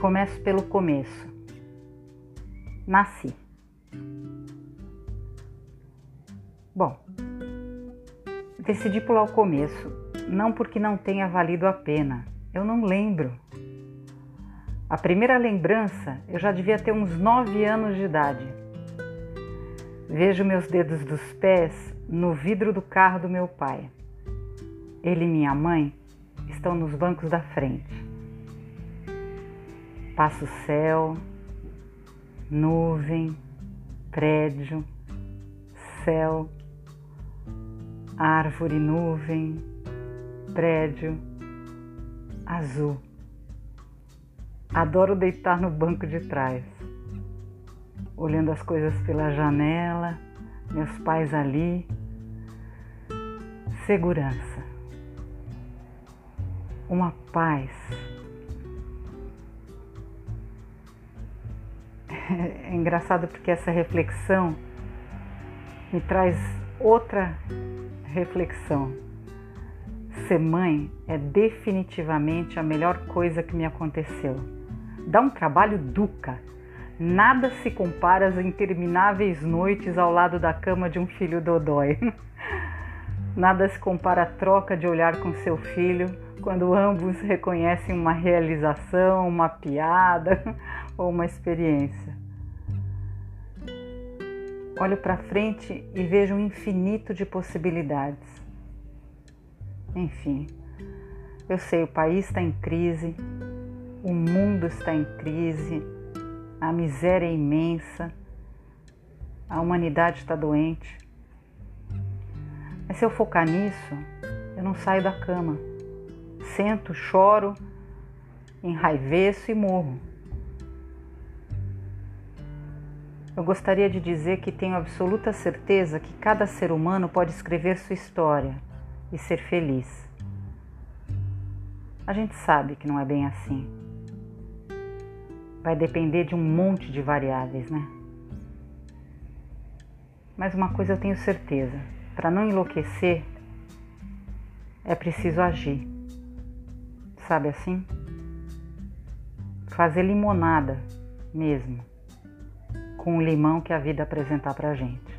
começo pelo começo. Nasci. Bom, decidi pular o começo, não porque não tenha valido a pena, eu não lembro. A primeira lembrança eu já devia ter uns nove anos de idade. Vejo meus dedos dos pés no vidro do carro do meu pai. Ele e minha mãe estão nos bancos da frente. Passo céu, nuvem, prédio, céu, árvore, nuvem, prédio, azul. Adoro deitar no banco de trás, olhando as coisas pela janela, meus pais ali. Segurança. Uma paz. É engraçado porque essa reflexão me traz outra reflexão. Ser mãe é definitivamente a melhor coisa que me aconteceu. Dá um trabalho duca. Nada se compara às intermináveis noites ao lado da cama de um filho dodói. Nada se compara à troca de olhar com seu filho quando ambos reconhecem uma realização, uma piada ou uma experiência. Olho para frente e vejo um infinito de possibilidades. Enfim, eu sei, o país está em crise, o mundo está em crise, a miséria é imensa, a humanidade está doente. Mas se eu focar nisso, eu não saio da cama. Sento, choro, enraiveço e morro. Eu gostaria de dizer que tenho absoluta certeza que cada ser humano pode escrever sua história e ser feliz. A gente sabe que não é bem assim. Vai depender de um monte de variáveis, né? Mas uma coisa eu tenho certeza: para não enlouquecer, é preciso agir. Sabe assim? Fazer limonada mesmo, com o limão que a vida apresentar pra gente.